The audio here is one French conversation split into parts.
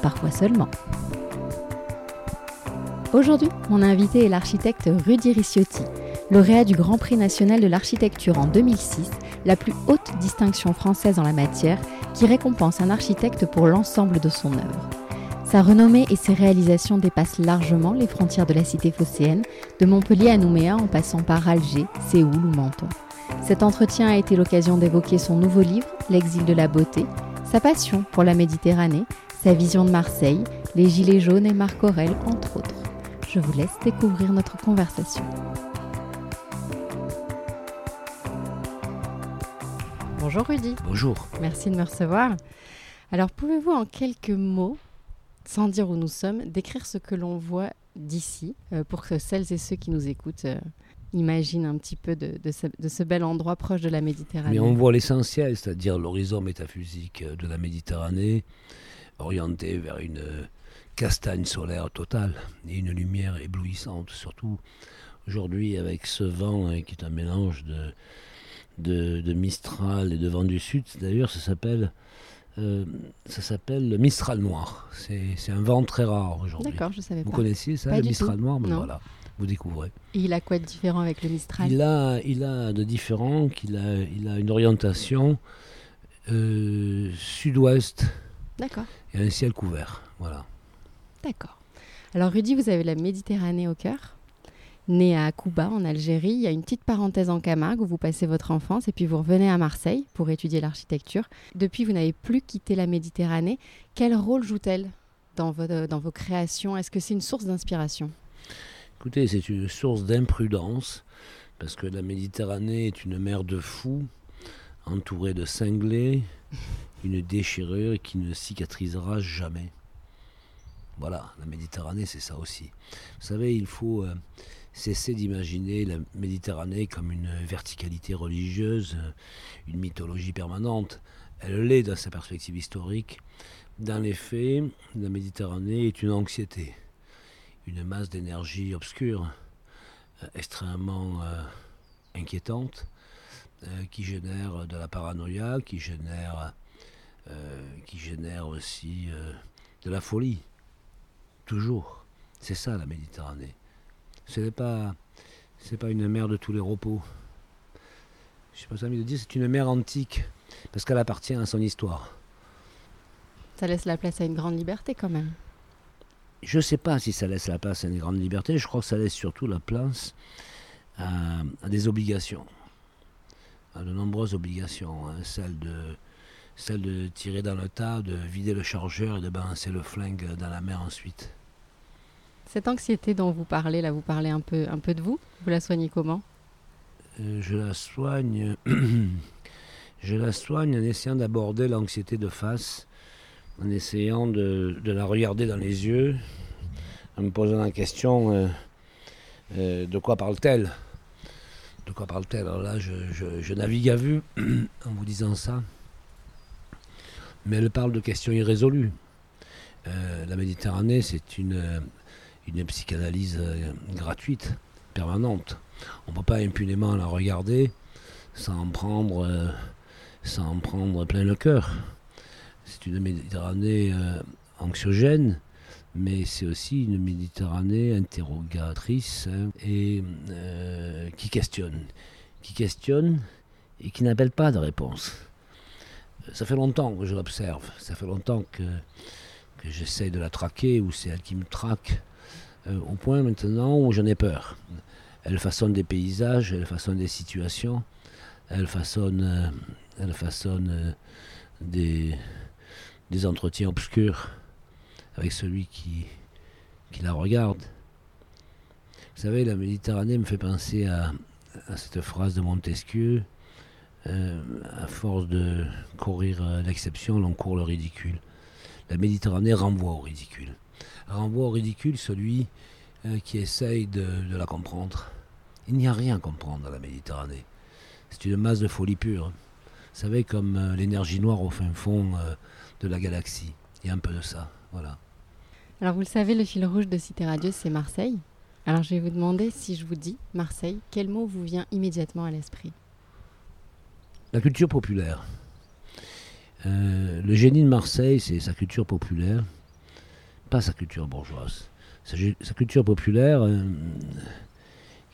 parfois seulement. Aujourd'hui, mon invité est l'architecte Rudy Ricciotti, lauréat du Grand Prix national de l'architecture en 2006, la plus haute distinction française en la matière, qui récompense un architecte pour l'ensemble de son œuvre. Sa renommée et ses réalisations dépassent largement les frontières de la cité phocéenne, de Montpellier à Nouméa en passant par Alger, Séoul ou Menton. Cet entretien a été l'occasion d'évoquer son nouveau livre, L'exil de la beauté, sa passion pour la Méditerranée, sa vision de Marseille, les Gilets jaunes et Marc Aurel, entre autres. Je vous laisse découvrir notre conversation. Bonjour Rudy. Bonjour. Merci de me recevoir. Alors pouvez-vous en quelques mots, sans dire où nous sommes, décrire ce que l'on voit d'ici, euh, pour que celles et ceux qui nous écoutent euh, imaginent un petit peu de, de, ce, de, ce, bel endroit proche de la Méditerranée? Mais on voit l'essentiel, c'est-à-dire l'horizon métaphysique de la Méditerranée, orienté vers une castagne solaire totale et une lumière éblouissante, surtout aujourd'hui avec ce vent hein, qui est un mélange de, de, de, Mistral et de vent du sud. D'ailleurs, ça s'appelle euh, ça s'appelle le Mistral noir. C'est un vent très rare aujourd'hui. D'accord, je savais Vous pas. connaissiez ça, Pas le Mistral tout. noir ben Non. voilà, vous découvrez. Et il a quoi de différent avec le Mistral? Il a, il a de différent qu'il a, il a une orientation euh, sud-ouest D'accord, et un ciel couvert. Voilà. d'accord. Alors Rudy, vous avez la Méditerranée au cœur. Né à Cuba, en Algérie, il y a une petite parenthèse en Camargue où vous passez votre enfance et puis vous revenez à Marseille pour étudier l'architecture. Depuis, vous n'avez plus quitté la Méditerranée. Quel rôle joue-t-elle dans vos, dans vos créations? Est-ce que c'est une source d'inspiration? Écoutez, c'est une source d'imprudence, parce que la Méditerranée est une mer de fous, entourée de cinglés, une déchirure qui ne cicatrisera jamais. Voilà, la Méditerranée, c'est ça aussi. Vous savez, il faut euh, cesser d'imaginer la Méditerranée comme une verticalité religieuse, euh, une mythologie permanente. Elle l'est dans sa perspective historique. Dans les faits, la Méditerranée est une anxiété une masse d'énergie obscure, euh, extrêmement inquiétante, qui génère de la paranoïa, qui génère, qui génère aussi euh, de la folie. Toujours. C'est ça la Méditerranée. Ce n'est pas, c'est pas une mer de tous les repos. Je sais pas envie de dire, c'est une mer antique, parce qu'elle appartient à son histoire. Ça laisse la place à une grande liberté quand même. Je ne sais pas si ça laisse la place à une grande liberté, je crois que ça laisse surtout la place à, à des obligations, à de nombreuses obligations, hein, celle, de, celle de tirer dans le tas, de vider le chargeur et de balancer le flingue dans la mer ensuite. Cette anxiété dont vous parlez, là, vous parlez un peu, un peu de vous? Vous la soignez comment? Euh, je la soigne, je la soigne en essayant d'aborder l'anxiété de face, en essayant de, de, la regarder dans les yeux, en me posant la question euh, euh, de quoi parle-t-elle? De quoi parle-t-elle? Alors là, je, je, je, navigue à vue en vous disant ça, mais elle parle de questions irrésolues. Euh, la Méditerranée, c'est une, une psychanalyse euh, gratuite, permanente. On ne peut pas impunément la regarder sans en prendre, euh, sans en prendre plein le cœur. C'est une Méditerranée euh, anxiogène, mais c'est aussi une Méditerranée interrogatrice hein, et euh, qui questionne. Qui questionne et qui n'appelle pas de réponse. Ça fait longtemps que je l'observe, ça fait longtemps que, que j'essaie de la traquer, ou c'est elle qui me traque, euh, au point maintenant où j'en ai peur. Elle façonne des paysages, elle façonne des situations, elle façonne, euh, elle façonne euh, des, des entretiens obscurs avec celui qui, qui la regarde. Vous savez, la Méditerranée me fait penser à, à cette phrase de Montesquieu euh, à force de courir l'exception, l'on court le ridicule. La Méditerranée renvoie au ridicule. Renvoie au ridicule celui euh, qui essaye de, la comprendre. Il n'y a rien à comprendre dans la Méditerranée. C'est une masse de folie pure. Vous savez, comme euh, l'énergie noire au fin fond de la galaxie. Il y a un peu de ça. Voilà. Alors vous le savez, le fil rouge de Cité Radio, c'est Marseille. Alors je vais vous demander si je vous dis Marseille, quel mot vous vient immédiatement à l'esprit? La culture populaire. Euh, le génie de Marseille, c'est sa culture populaire, pas sa culture bourgeoise. Sa, culture populaire euh,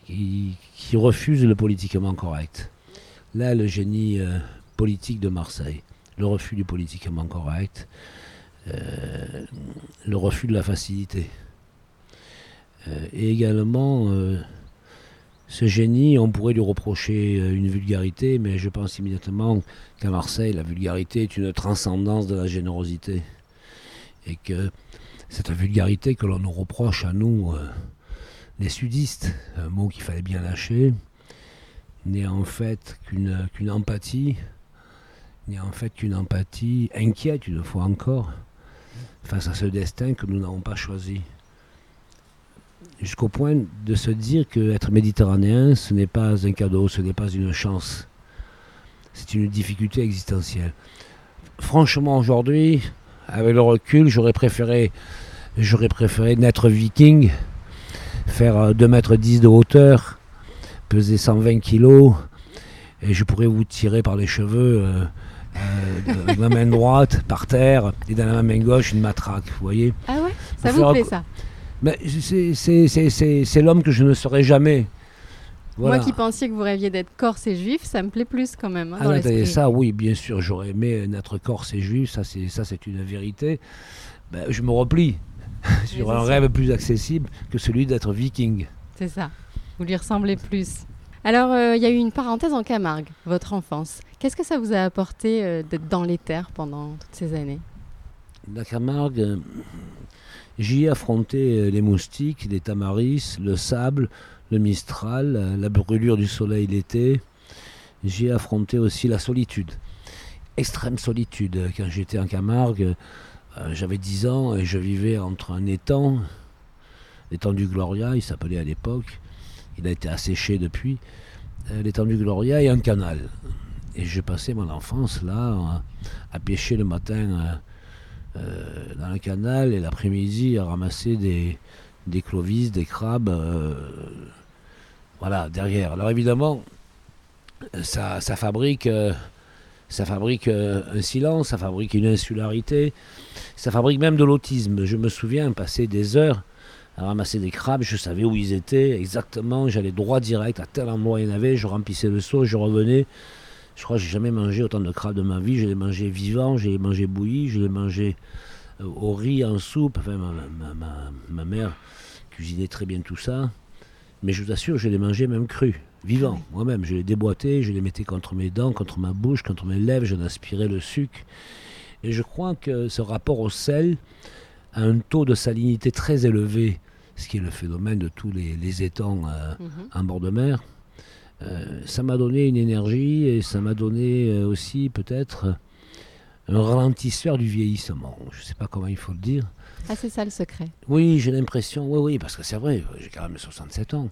qui, refuse le politiquement correct. Là, le génie euh, politique de Marseille, le refus du politiquement correct, le refus de la facilité. et également ce génie, on pourrait lui reprocher euh, une vulgarité, mais je pense immédiatement qu'à Marseille, la vulgarité est une transcendance de la générosité. Et que cette vulgarité que l'on nous reproche à nous, euh, les sudistes, un mot qu'il fallait bien lâcher, n'est en fait qu'une empathie, n'est en fait qu'une empathie inquiète une fois encore face à ce destin que nous n'avons pas choisi jusqu'au point de se dire qu'être méditerranéen, ce n'est pas un cadeau, ce n'est pas une chance. C'est une difficulté existentielle. Franchement, aujourd'hui, avec le recul, j'aurais préféré, j'aurais préféré naître viking, faire 2 mètres 10 de hauteur, peser 120 kilos, et je pourrais vous tirer par les cheveux euh, euh, ma main droite par terre et dans la main gauche une matraque, vous voyez. Ah ouais? Ça vous plaît ça? Mais c'est l'homme que je ne serai jamais. Moi qui pensais que vous rêviez d'être corse et juif, ça me plaît plus quand même. Hein, ah, ça, oui, bien sûr, j'aurais aimé être corse et juif, ça c'est une vérité. Ben, je me replie sur un rêve plus accessible que celui d'être viking. C'est ça, vous lui ressemblez plus. Alors, euh, il y a eu une parenthèse en Camargue, votre enfance. Qu'est-ce que ça vous a apporté euh, d'être dans les terres pendant toutes ces années? La Camargue, J'y ai affronté euh, les moustiques, les tamaris, le sable, le mistral, euh, la brûlure du soleil l'été. J'y ai affronté aussi la solitude. Extrême solitude. Quand j'étais en Camargue, euh, j'avais 10 ans et je vivais entre un étang, l'étang du Gloria, il s'appelait à l'époque. Il a été asséché depuis. L'étang du Gloria et un canal. Et je passais mon enfance là, à pêcher le matin dans le canal et l'après-midi à ramasser des, des clovis, des crabes, euh, voilà, derrière. Alors évidemment, ça, fabrique, euh, ça fabrique un silence, ça fabrique une insularité, ça fabrique même de l'autisme. Je me souviens passer des heures à ramasser des crabes, je savais où ils étaient exactement, j'allais droit direct, à tel endroit il y en avait, je remplissais le seau, je revenais, je crois que j'ai jamais mangé autant de crabes de ma vie. Je les mangé vivants, je les mangé bouillis, je les mangé euh, au riz, en soupe. Enfin, ma, mère cuisinait très bien tout ça. Mais je vous assure, je les mangeais même crus, vivants. Moi-même, je les déboîtais, je les mettais contre mes dents, contre ma bouche, contre mes lèvres, j'en aspirais le sucre. Et je crois que ce rapport au sel a un taux de salinité très élevé, ce qui est le phénomène de tous les, étangs euh, mhm. en bord de mer. Euh, ça m'a donné une énergie et ça m'a donné euh, aussi peut-être un ralentisseur du vieillissement. Je ne sais pas comment il faut le dire. Ah, c'est ça le secret Oui, j'ai l'impression, oui, oui, parce que c'est vrai, j'ai quand même 67 ans.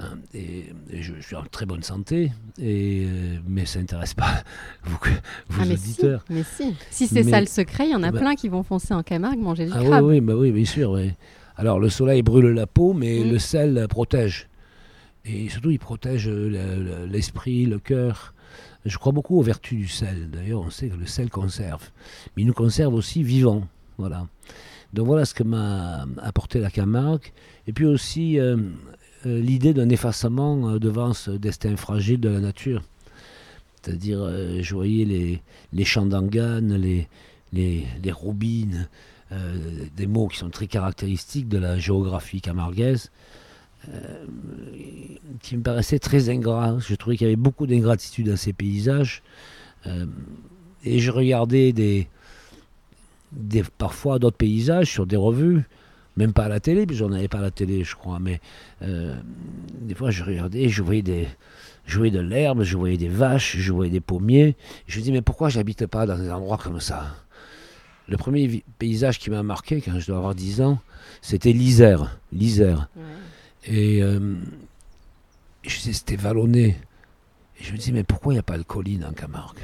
Hein, et, je, suis en très bonne santé, et, euh, mais ça n'intéresse pas vous, vos ah, auditeurs. mais si, si c'est ça le secret, il y en a bah plein qui vont foncer en Camargue manger du ah, crabe. Oui, oui, bah oui, bien sûr. Oui. Alors le soleil brûle la peau, mais mm. le sel protège. Et surtout, il protège l'esprit, le cœur. Je crois beaucoup aux vertus du sel. D'ailleurs, on sait que le sel conserve. Mais il nous conserve aussi vivants. Voilà. Donc voilà ce que m'a apporté la Camargue. Et puis aussi euh, euh, l'idée d'un effacement euh, devant ce destin fragile de la nature. C'est-à-dire, je voyais les, les champs d'anganes, les, les, les des mots qui sont très caractéristiques de la géographie camarguaise. Euh, qui me paraissait très ingrat. Je trouvais qu'il y avait beaucoup d'ingratitude dans ces paysages. Euh, et je regardais des, parfois d'autres paysages sur des revues, même pas à la télé, j'en avais pas à la télé, je crois, mais euh, des fois je regardais, je voyais des, je voyais de l'herbe, je voyais des vaches, je voyais des pommiers. Je me dis mais pourquoi j'habite pas dans des endroits comme ça? Le premier paysage qui m'a marqué quand je dois avoir 10 ans, c'était l'Isère. L'Isère. Et euh, c'était vallonné. Et je me disais, mais pourquoi il n'y a pas de colline en Camargue?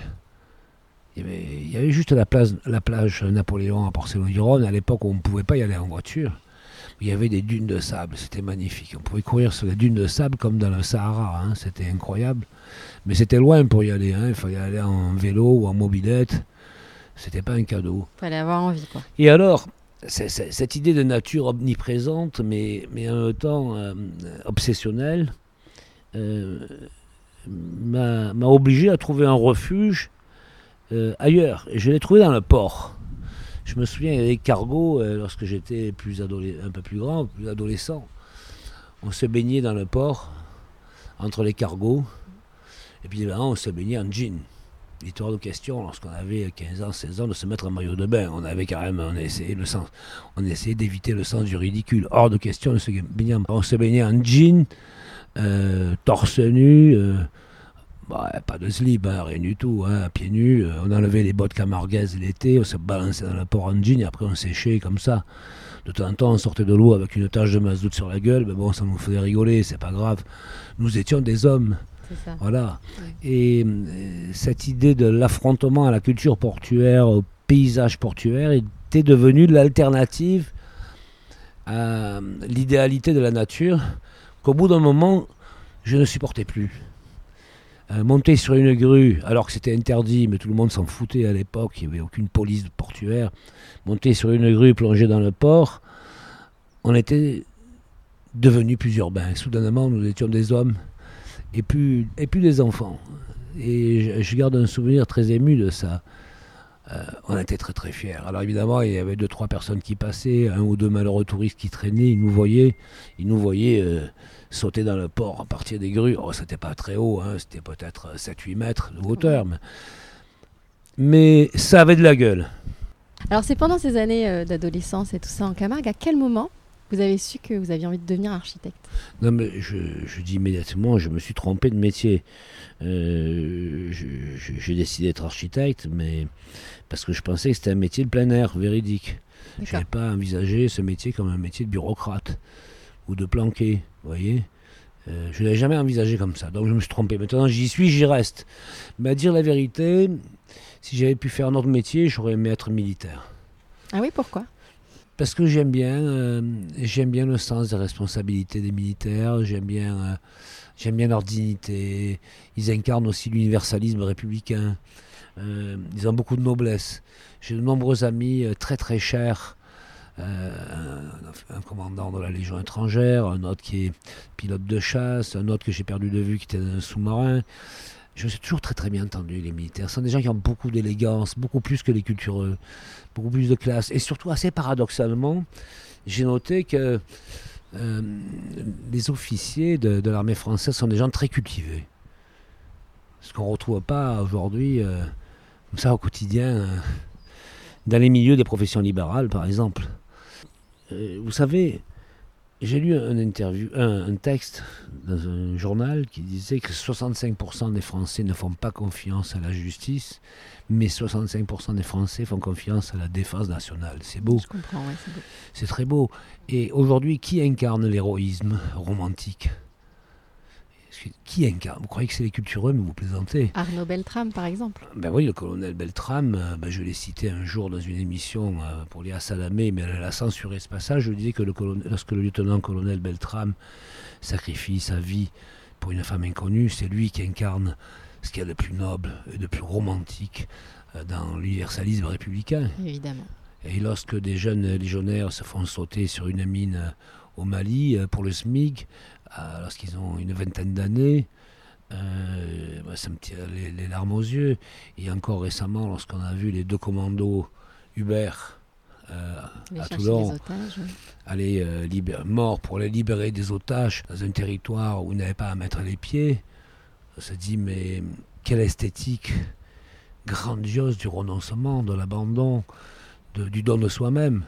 Il y, avait, juste la, place, la plage Napoléon à Porcello-du-Rhône, à l'époque où on ne pouvait pas y aller en voiture. Il y avait des dunes de sable, c'était magnifique. On pouvait courir sur les dunes de sable comme dans le Sahara, hein. c'était incroyable. Mais c'était loin pour y aller, hein. il fallait aller en vélo ou en mobilette. C'était pas un cadeau. Il fallait avoir envie. Quoi. Et alors, cette idée de nature omniprésente, mais, en même temps euh, obsessionnelle, euh, m'a obligé à trouver un refuge euh, ailleurs. Et je l'ai trouvé dans le port. Je me souviens, il y avait des cargos, lorsque j'étais un peu plus grand, plus adolescent. On se baignait dans le port, entre les cargos. Et puis là, on se baignait en jean. Il hors de question, lorsqu'on avait 15 ans, 16 ans, de se mettre en maillot de bain. On avait même, on essayait, le sens, on essayait d'éviter le sens du ridicule. Hors de question de se baigner. On se baignait en jean, euh, torse nu, euh, bah, pas de slip, hein, rien du tout, hein, pieds nus. On enlevait les bottes camarguaises l'été, on se balançait dans le port en jean et après on séchait comme ça. De temps en temps, on sortait de l'eau avec une tache de mazout sur la gueule, mais bon, ça nous faisait rigoler, c'est pas grave. Nous étions des hommes. Voilà. Et euh, cette idée de l'affrontement à la culture portuaire, au paysage portuaire, était devenue l'alternative à l'idéalité de la nature qu'au bout d'un moment, je ne supportais plus. Euh, monter sur une grue, alors que c'était interdit, mais tout le monde s'en foutait à l'époque, il n'y avait aucune police portuaire, monter sur une grue, plonger dans le port, on était devenus plus urbains. Soudainement, nous étions des hommes et puis, et puis les enfants. Et je, garde un souvenir très ému de ça. Euh, on était très très fiers. Alors évidemment, il y avait deux trois personnes qui passaient, un ou deux malheureux touristes qui traînaient, ils nous voyaient, ils nous voyaient euh, sauter dans le port à partir des grues. Oh, c'était pas très haut, hein, c'était peut-être 7-8 mètres de hauteur, mais, mais, ça avait de la gueule. Alors c'est pendant ces années euh, d'adolescence et tout ça en Camargue, à quel moment vous avez su que vous aviez envie de devenir architecte Non, mais je, dis immédiatement, je me suis trompé de métier. Euh, j'ai décidé d'être architecte, mais parce que je pensais que c'était un métier de plein air, véridique. Je n'avais pas envisagé ce métier comme un métier de bureaucrate ou de planqué, vous voyez euh, je ne l'avais jamais envisagé comme ça, donc je me suis trompé. Maintenant, j'y suis, j'y reste. Mais à dire la vérité, si j'avais pu faire un autre métier, j'aurais aimé être militaire. Ah oui, pourquoi? Parce que j'aime bien, euh, j'aime bien le sens des responsabilités des militaires, j'aime bien, euh, j'aime bien leur dignité. Ils incarnent aussi l'universalisme républicain. Euh, ils ont beaucoup de noblesse. J'ai de nombreux amis très très chers. Un, commandant de la Légion étrangère, un autre qui est pilote de chasse, un autre que j'ai perdu de vue qui était dans un sous-marin. Je me suis toujours très très bien entendu, les militaires. Ce sont des gens qui ont beaucoup d'élégance, beaucoup plus que les cultureux, beaucoup plus de classe. Et surtout, assez paradoxalement, j'ai noté que euh, les officiers de, l'armée française sont des gens très cultivés. Ce qu'on ne retrouve pas aujourd'hui, euh, comme ça, au quotidien, euh, dans les milieux des professions libérales, par exemple. vous savez, j'ai lu un, interview, un, texte dans un journal qui disait que 65% des Français ne font pas confiance à la justice, mais 65% des Français font confiance à la défense nationale. C'est beau. Je comprends, c'est beau. C'est très beau. Et aujourd'hui, qui incarne l'héroïsme romantique? Qui incarne Vous croyez que c'est les cultureux, mais vous plaisantez. Arnaud Beltrame, par exemple. Ben oui, le colonel Beltrame, euh, ben je l'ai cité un jour dans une émission euh, pour Léa Salamé, mais elle a censuré ce passage. Je disais que le lorsque le lieutenant-colonel Beltrame sacrifie sa vie pour une femme inconnue, c'est lui qui incarne ce qu'il y a de plus noble et de plus romantique euh, dans l'universalisme républicain. Évidemment. Et lorsque des jeunes légionnaires se font sauter sur une mine au Mali pour le SMIG, lorsqu'ils ont une vingtaine d'années, euh, bah, ça me tire les, larmes aux yeux. Et encore récemment, lorsqu'on a vu les deux commandos Hubert euh, à Toulon, aller euh, morts pour les libérer des otages dans un territoire où ils n'avaient pas à mettre les pieds, on se dit mais quelle esthétique grandiose du renoncement, de l'abandon, du don de soi-même.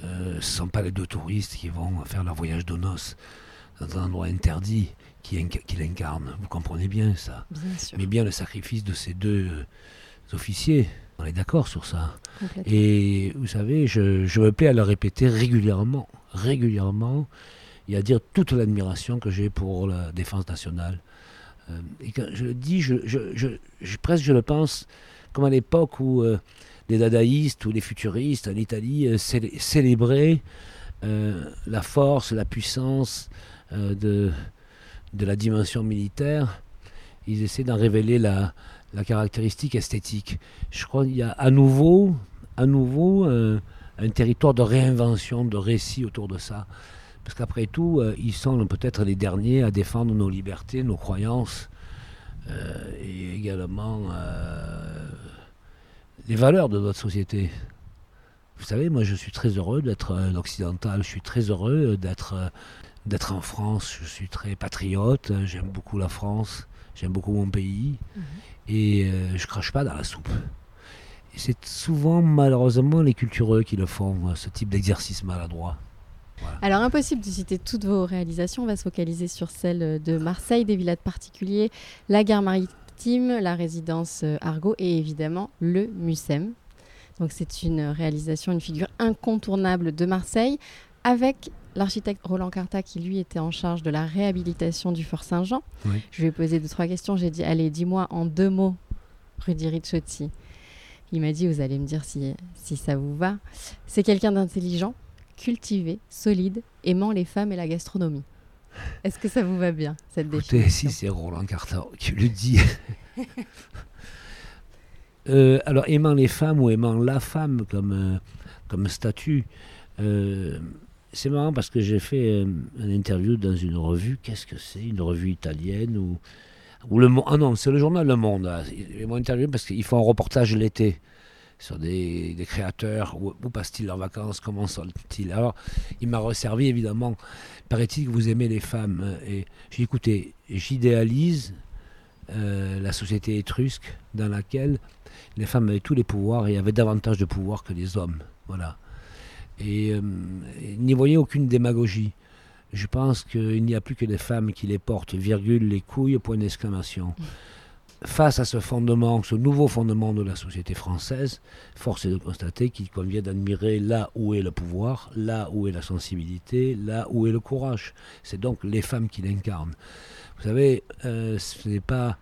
ce ne sont pas les deux touristes qui vont faire leur voyage de noces dans un endroit interdit qui, l'incarne. Vous comprenez bien ça. bien sûr. Mais bien le sacrifice de ces deux euh, officiers. On est d'accord sur ça. Et vous savez, je, je, me plais à le répéter régulièrement, régulièrement, et à dire toute l'admiration que j'ai pour la défense nationale. Euh, et quand je le dis, je, je, presque je le pense comme à l'époque où euh, les dadaïstes ou les futuristes en Italie euh, célébraient la force, la puissance de, de la dimension militaire. Ils essaient d'en révéler la, la caractéristique esthétique. Je crois qu'il y a à nouveau, à nouveau un territoire de réinvention, de récit autour de ça. Parce qu'après tout, euh, ils sont peut-être les derniers à défendre nos libertés, nos croyances, euh, et également euh, les valeurs de notre société. Vous savez, moi je suis très heureux d'être un occidental, je suis très heureux d'être d'être en France, je suis très patriote, j'aime beaucoup la France, j'aime beaucoup mon pays, mhm. et je crache pas dans la soupe. C'est souvent malheureusement les cultureux qui le font, ce type d'exercice maladroit. Alors impossible de citer toutes vos réalisations, on va se focaliser sur celles de Marseille, des villas de particuliers, la gare maritime, la résidence euh, Argo et évidemment le MUSEM. Donc c'est une réalisation, une figure incontournable de Marseille avec l'architecte Roland Carta qui lui était en charge de la réhabilitation du Fort Saint-Jean. Je lui ai posé deux trois questions, j'ai dit allez dis-moi en deux mots Rudy Ricciotti. Il m'a dit vous allez me dire si, si ça vous va. C'est quelqu'un d'intelligent, cultivé, solide, aimant les femmes et la gastronomie. Est-ce que ça vous va bien, cette Écoutez, si c'est Roland Carter qui le dit. Euh, alors, aimant les femmes ou aimant la femme comme, euh, comme statut, euh, c'est marrant parce que j'ai fait une interview dans une revue. Qu'est-ce que c'est? Une revue italienne ou, le Ah non, c'est le journal Le Monde. Ils m'ont interviewé parce qu'ils font un reportage l'été sur des, créateurs, où, passent-ils leurs vacances, comment sont-ils? Alors, il m'a resservi évidemment, paraît-il que vous aimez les femmes. Et j'ai écouté, j'idéalise euh, la société étrusque dans laquelle les femmes avaient tous les pouvoirs et avaient davantage de pouvoir que les hommes. Voilà. Et, euh, n'y voyez aucune démagogie. Je pense qu'il n'y a plus que les femmes qui les portent, virgule, les couilles, point d'exclamation face à ce fondement, ce nouveau fondement de la société française, force est de constater qu'il convient d'admirer là où est le pouvoir, là où est la sensibilité, là où est le courage. C'est donc les femmes qui l'incarnent. Vous savez, euh, ce n'est pas,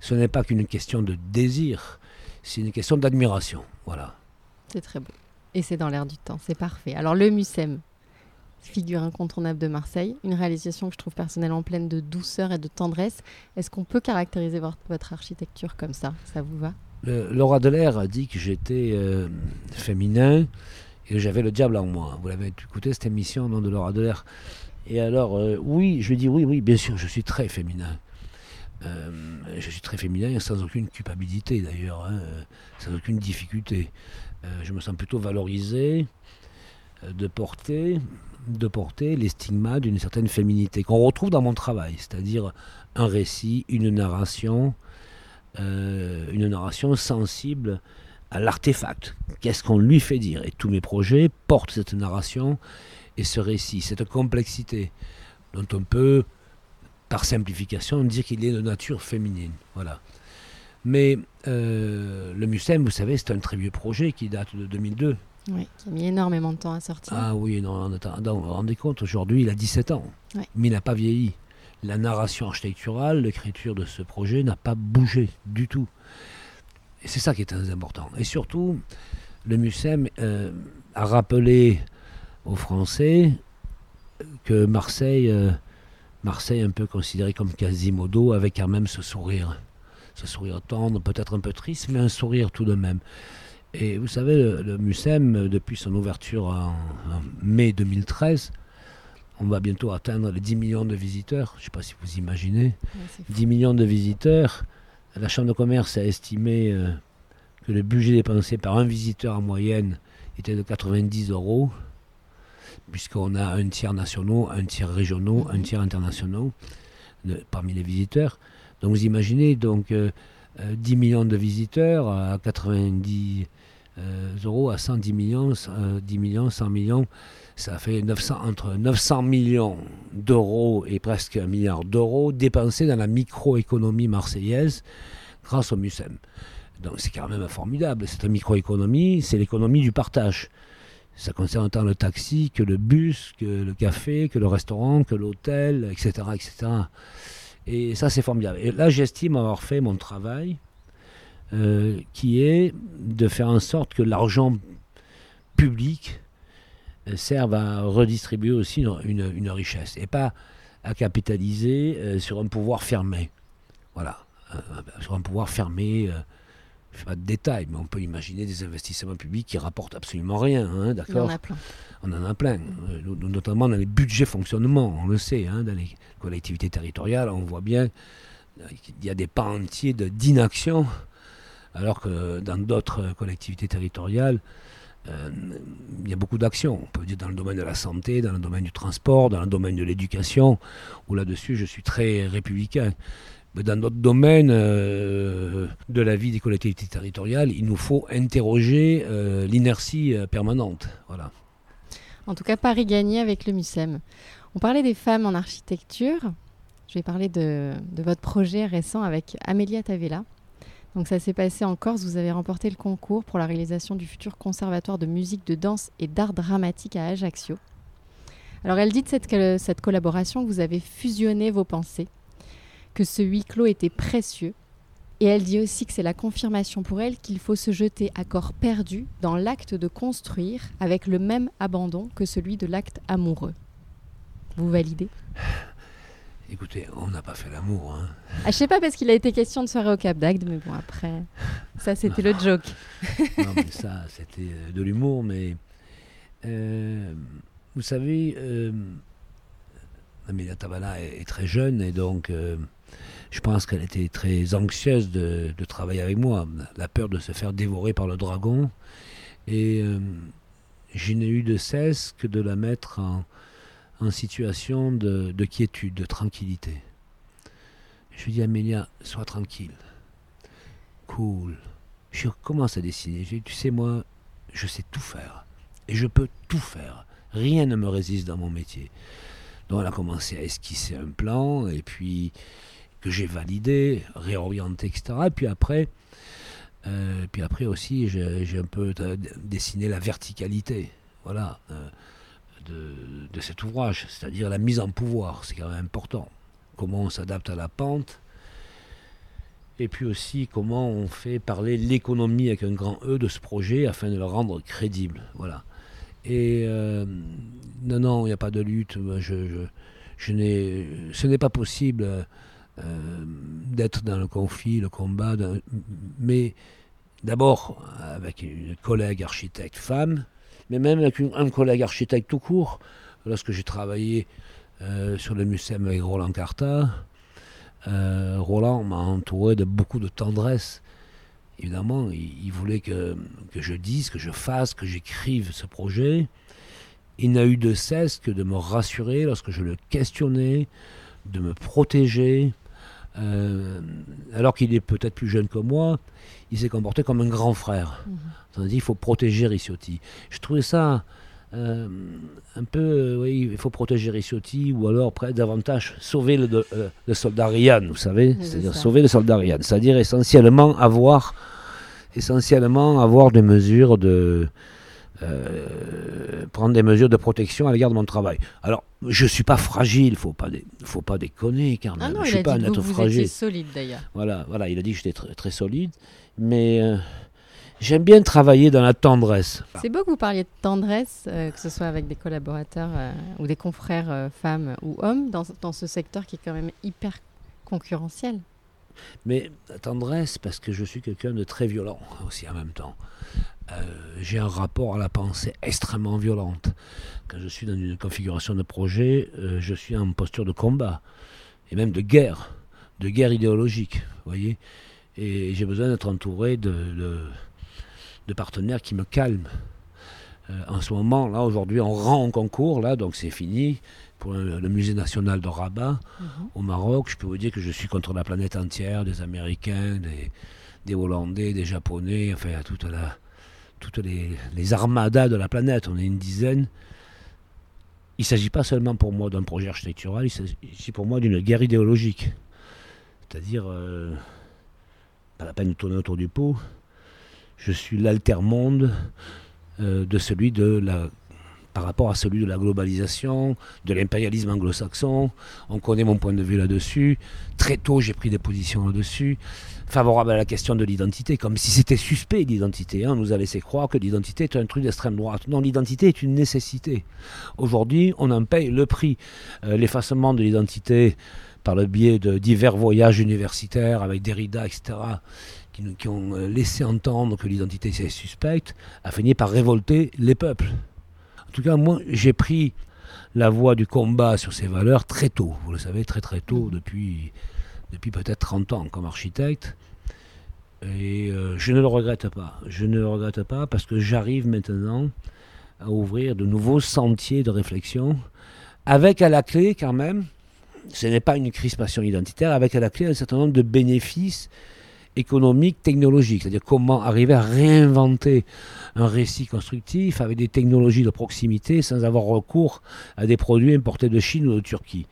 ce n'est pas qu'une question de désir, c'est une question d'admiration. Voilà. C'est très beau. Et c'est dans l'air du temps, c'est parfait. Alors le MUSEM, figure incontournable de Marseille, une réalisation que je trouve personnellement pleine de douceur et de tendresse. Est-ce qu'on peut caractériser votre, architecture comme ça? Ça vous va? Laura Delair a dit que j'étais euh, féminin et j'avais le diable en moi. Vous l'avez écouté cette émission, nom de Laura Delair Et alors, euh, oui, je lui dis oui, oui, bien sûr, je suis très féminin. Euh, je suis très féminin sans aucune culpabilité d'ailleurs, hein, sans aucune difficulté. je me sens plutôt valorisé de porter de porter les stigmates d'une certaine féminité qu'on retrouve dans mon travail, c'est-à-dire un récit, une narration, euh, une narration sensible à l'artefact. Qu'est-ce qu'on lui fait dire? Et tous mes projets portent cette narration et ce récit, cette complexité dont on peut, par simplification, dire qu'il est de nature féminine. Voilà. Mais euh, le MUSEM, vous savez, c'est un très vieux projet qui date de 2002. Oui, qui a mis énormément de temps à sortir. Ah oui, non, vous vous rendez compte, aujourd'hui, il a 17 ans, mais il n'a pas vieilli. La narration architecturale, l'écriture de ce projet n'a pas bougé du tout. Et c'est ça qui est très important. Et surtout, le MUSEM euh, a rappelé aux Français que Marseille, euh, Marseille un peu considéré comme Quasimodo, avait quand même ce sourire. Ce sourire tendre, peut-être un peu triste, mais un sourire tout de même. Et vous savez, le, MUSEM, depuis son ouverture en, mai 2013, on va bientôt atteindre les 10 millions de visiteurs. Je ne sais pas si vous imaginez. 10 millions de visiteurs. La Chambre de commerce a estimé euh, que le budget dépensé par un visiteur en moyenne était de 90 euros, puisqu'on a un tiers nationaux, un tiers régionaux, un mhm. tiers internationaux parmi les visiteurs. Donc vous imaginez donc 10 euh, euh, millions de visiteurs à 90 euh, euros à 110 millions, 10 euh, millions, 100 millions, ça fait 900, entre 900 millions d'euros et presque un milliard d'euros dépensés dans la microéconomie marseillaise grâce au MUSEM. Donc c'est quand même formidable. Cette microéconomie, c'est l'économie du partage. Ça concerne autant le taxi que le bus, que le café, que le restaurant, que l'hôtel, etc., etc. Et ça, c'est formidable. Et là, j'estime avoir fait mon travail, euh, qui est de faire en sorte que l'argent public euh, serve à redistribuer aussi une, richesse et pas à capitaliser euh, sur un pouvoir fermé. Voilà, sur un pouvoir fermé pas de détails, mais on peut imaginer des investissements publics qui rapportent absolument rien, hein, d'accord On en a plein. On en a plein, euh, notamment dans les budgets fonctionnement, on le sait, hein, dans les collectivités territoriales, on voit bien qu'il y a des pans entiers d'inaction, alors que dans d'autres collectivités territoriales, euh, il y a beaucoup d'actions. On peut dire dans le domaine de la santé, dans le domaine du transport, dans le domaine de l'éducation, où là-dessus je suis très républicain dans d'autres domaines euh, de la vie des collectivités territoriales, il nous faut interroger euh, l'inertie euh, permanente. Voilà. En tout cas, Paris gagné avec le MUSEM. On parlait des femmes en architecture. Je vais parler de, votre projet récent avec Amélia Tavella. Donc ça s'est passé en Corse. Vous avez remporté le concours pour la réalisation du futur conservatoire de musique, de danse et d'art dramatique à Ajaccio. Alors elle dit de cette collaboration que vous avez fusionné vos pensées que ce huis clos était précieux. Et elle dit aussi que c'est la confirmation pour elle qu'il faut se jeter à corps perdu dans l'acte de construire avec le même abandon que celui de l'acte amoureux. Vous validez? Écoutez, on n'a pas fait l'amour. Hein. Ah, je sais pas parce qu'il a été question de soirée au Cap d'Agde, mais bon après, ça c'était le joke. non mais ça c'était euh, de l'humour, mais euh, vous savez, euh, Amélia est, très jeune et donc euh, je pense qu'elle était très anxieuse de, travailler avec moi, la peur de se faire dévorer par le dragon. Et euh, je n'ai eu de cesse que de la mettre en, situation de, quiétude, de tranquillité. Je lui dis Amélia, sois tranquille, cool. Je commence à dessiner. Je dis, tu sais, moi, je sais tout faire. Et je peux tout faire. Rien ne me résiste dans mon métier. Donc elle a commencé à esquisser un plan, et puis que j'ai validé, réorienté, etc. Et puis après, euh, puis après aussi, j'ai un peu dessiné la verticalité, voilà, euh, de, cet ouvrage, c'est-à-dire la mise en pouvoir, c'est quand même important. Comment on s'adapte à la pente, et puis aussi comment on fait parler l'économie avec un grand E de ce projet afin de le rendre crédible, voilà. Et euh, non, non, il n'y a pas de lutte. Je, je ce n'est pas possible euh, d'être dans le conflit, le combat, mais d'abord avec une collègue architecte femme, mais même avec un collègue architecte tout court. Lorsque j'ai travaillé euh, sur le MUSEM avec Roland Carta, euh, Roland m'a entouré de beaucoup de tendresse. Évidemment, il, voulait que, que, je dise, que je fasse, que j'écrive ce projet. Il n'a eu de cesse que de me rassurer lorsque je le questionnais, de me protéger, euh, alors qu'il est peut-être plus jeune que moi, il s'est comporté comme un grand frère. Mmh. il faut protéger Ricciotti. Je trouvais ça euh, un peu, euh, oui, il faut protéger Ricciotti, ou alors davantage sauver le, le soldat Ryan, vous savez, c'est-à-dire sauver le soldat Ryan, c'est-à-dire essentiellement avoir, essentiellement avoir des mesures de, prendre des mesures de protection à l'égard de mon travail. Alors, je suis pas fragile, faut pas, faut pas déconner, car ah je suis pas un être vous fragile. solide d'ailleurs. Voilà, voilà, il a dit que j'étais très, très, solide, mais euh, j'aime bien travailler dans la tendresse. C'est beau que vous parliez de tendresse, euh, que ce soit avec des collaborateurs ou des confrères femmes ou hommes, dans, dans ce secteur qui est quand même hyper concurrentiel. Mais tendresse, parce que je suis quelqu'un de très violent aussi en même temps. Euh, j'ai un rapport à la pensée extrêmement violente. Quand je suis dans une configuration de projet, euh, je suis en posture de combat, et même de guerre, de guerre idéologique, voyez. Et j'ai besoin d'être entouré de, de, partenaires qui me calment. Euh, en ce moment, là, aujourd'hui, on rend en concours, là, donc c'est fini pour le, musée national de Rabat, mhm. au Maroc. Je peux vous dire que je suis contre la planète entière, des Américains, des, des Hollandais, des Japonais, enfin, toute la, toutes les, armadas de la planète, on est une dizaine. Il ne s'agit pas seulement pour moi d'un projet architectural, il s'agit pour moi d'une guerre idéologique. C'est-à-dire, euh, pas la peine de tourner autour du pot. Je suis l'altermonde euh, de celui de la par rapport à celui de la globalisation, de l'impérialisme anglo-saxon. On connaît mon point de vue là-dessus. Très tôt, j'ai pris des positions là-dessus, favorables à la question de l'identité, comme si c'était suspect l'identité. Hein. On nous a laissé croire que l'identité est un truc d'extrême droite. Non, l'identité est une nécessité. Aujourd'hui, on en paye le prix. Euh, l'effacement de l'identité par le biais de divers voyages universitaires avec Derrida, etc., qui, qui ont euh, laissé entendre que l'identité est suspecte, a fini par révolter les peuples. En tout cas, moi, j'ai pris la voie du combat sur ces valeurs très tôt. Vous le savez, très très tôt, depuis, depuis peut-être 30 ans comme architecte. Et euh, je ne le regrette pas. Je ne le regrette pas parce que j'arrive maintenant à ouvrir de nouveaux sentiers de réflexion avec à la clé quand même, ce n'est pas une crispation identitaire, avec à la clé un certain nombre de bénéfices économique, technologique, c'est-à-dire comment arriver à réinventer un récit constructif avec des technologies de proximité sans avoir recours à des produits importés de Chine ou de Turquie.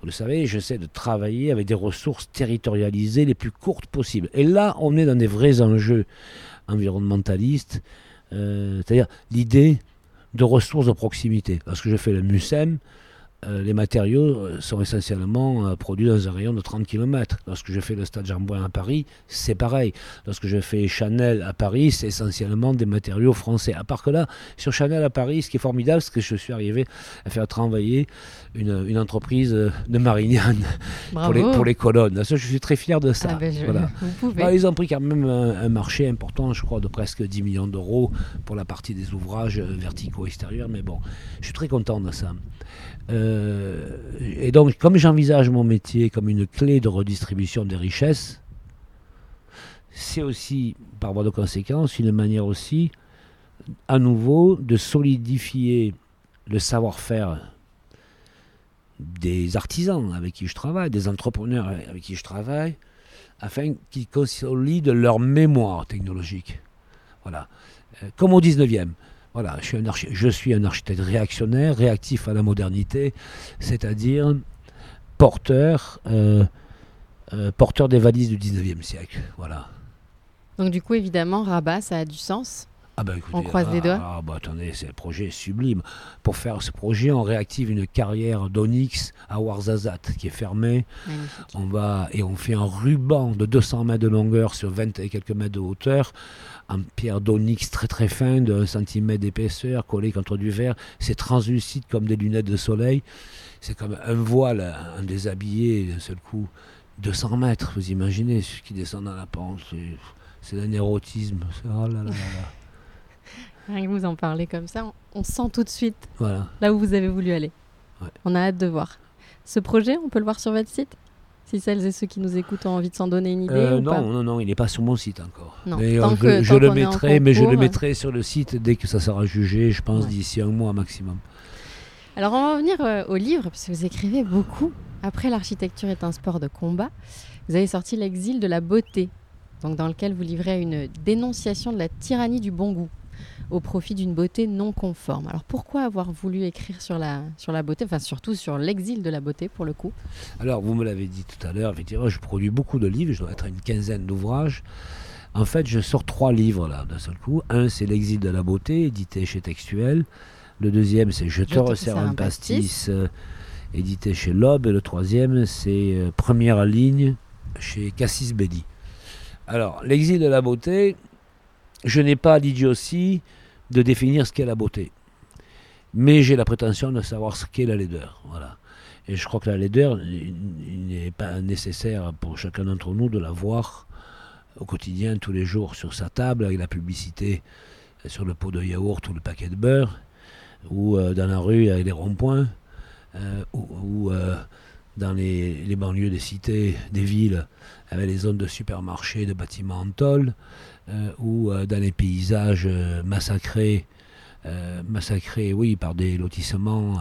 Vous le savez, j'essaie de travailler avec des ressources territorialisées les plus courtes possibles. Et là, on est dans des vrais enjeux environnementalistes, euh, c'est-à-dire l'idée de ressources de proximité. Lorsque je fais le MUSEM, les matériaux euh, sont essentiellement euh, produits dans un rayon de 30 km. Lorsque je fais le stade Jean-Bouin à Paris, c'est pareil. Lorsque je fais Chanel à Paris, c'est essentiellement des matériaux français. À part que là, sur Chanel à Paris, ce qui est formidable, c'est que je suis arrivé à faire travailler une, entreprise de Marignane pour les, pour les, colonnes. je suis très fier de ça. Ah ben, bah, ils ont pris quand même un, marché important, je crois, de presque 10 millions d'euros pour la partie des ouvrages verticaux extérieurs. Mais bon, je suis très content de ça. Euh, et donc, comme j'envisage mon métier comme une clé de redistribution des richesses, c'est aussi, par voie de conséquence, une manière aussi, à nouveau, de solidifier le savoir-faire des artisans avec qui je travaille, des entrepreneurs avec qui je travaille, afin qu'ils consolident leur mémoire technologique. Voilà. Euh, comme au 19e. Voilà, je suis, un je suis un architecte réactionnaire, réactif à la modernité, c'est-à-dire porteur, euh, euh, porteur des valises du 19e siècle. Voilà. Donc du coup, évidemment, Rabat, ça a du sens ah bah on croise les doigts. Ah bah attendez, c'est le projet sublime. Pour faire ce projet, on réactive une carrière d'Onyx à Ouarzazate qui est fermée. On va et on fait un ruban de 200 mètres de longueur sur 20 et quelques mètres de hauteur en pierre d'onyx très très fin de 1 cm d'épaisseur collé contre du verre. C'est translucide comme des lunettes de soleil. C'est comme un voile, un déshabillé d'un seul coup. 200 mètres, vous imaginez, ce qui descend dans la pente. C'est un érotisme. Oh là là là là. Rien que vous en parlez comme ça, on, sent tout de suite là où vous avez voulu aller. On a hâte de voir. Ce projet, on peut le voir sur votre site? Si celles et ceux qui nous écoutent ont envie de s'en donner une idée euh, Non, non, non, il n'est pas sur mon site encore. mais euh, je, le mettrai, mais je le mettrai sur le site dès que ça sera jugé, je pense d'ici un mois maximum. Alors on va revenir euh, au livre, parce que vous écrivez beaucoup. Après l'architecture est un sport de combat, vous avez sorti L'exil de la beauté, donc dans lequel vous livrez une dénonciation de la tyrannie du bon goût au profit d'une beauté non conforme. Alors pourquoi avoir voulu écrire sur la, sur la beauté, enfin surtout sur l'exil de la beauté pour le coup? Alors vous me l'avez dit tout à l'heure, effectivement, je produis beaucoup de livres, je dois être à une quinzaine d'ouvrages. En fait, je sors trois livres là d'un seul coup. Un, c'est L'exil de la beauté, édité chez Textuel. Le deuxième, c'est Je te resserre un pastis, euh, édité chez Loeb. Et le troisième, c'est euh, Première ligne chez Cassis Belli. Alors, L'exil de la beauté, je n'ai pas l'idiotie de définir ce qu'est la beauté. Mais j'ai la prétention de savoir ce qu'est la laideur. Voilà. Et je crois que la laideur, il n'est pas nécessaire pour chacun d'entre nous de la voir au quotidien, tous les jours, sur sa table, avec la publicité sur le pot de yaourt ou le paquet de beurre, ou euh, dans la rue avec les ronds-points, euh, ou, euh, dans les, les, banlieues des cités, des villes, avec les zones de supermarchés, de bâtiments en tôle, ou euh, dans les paysages euh, massacrés, massacrés, oui, par des lotissements,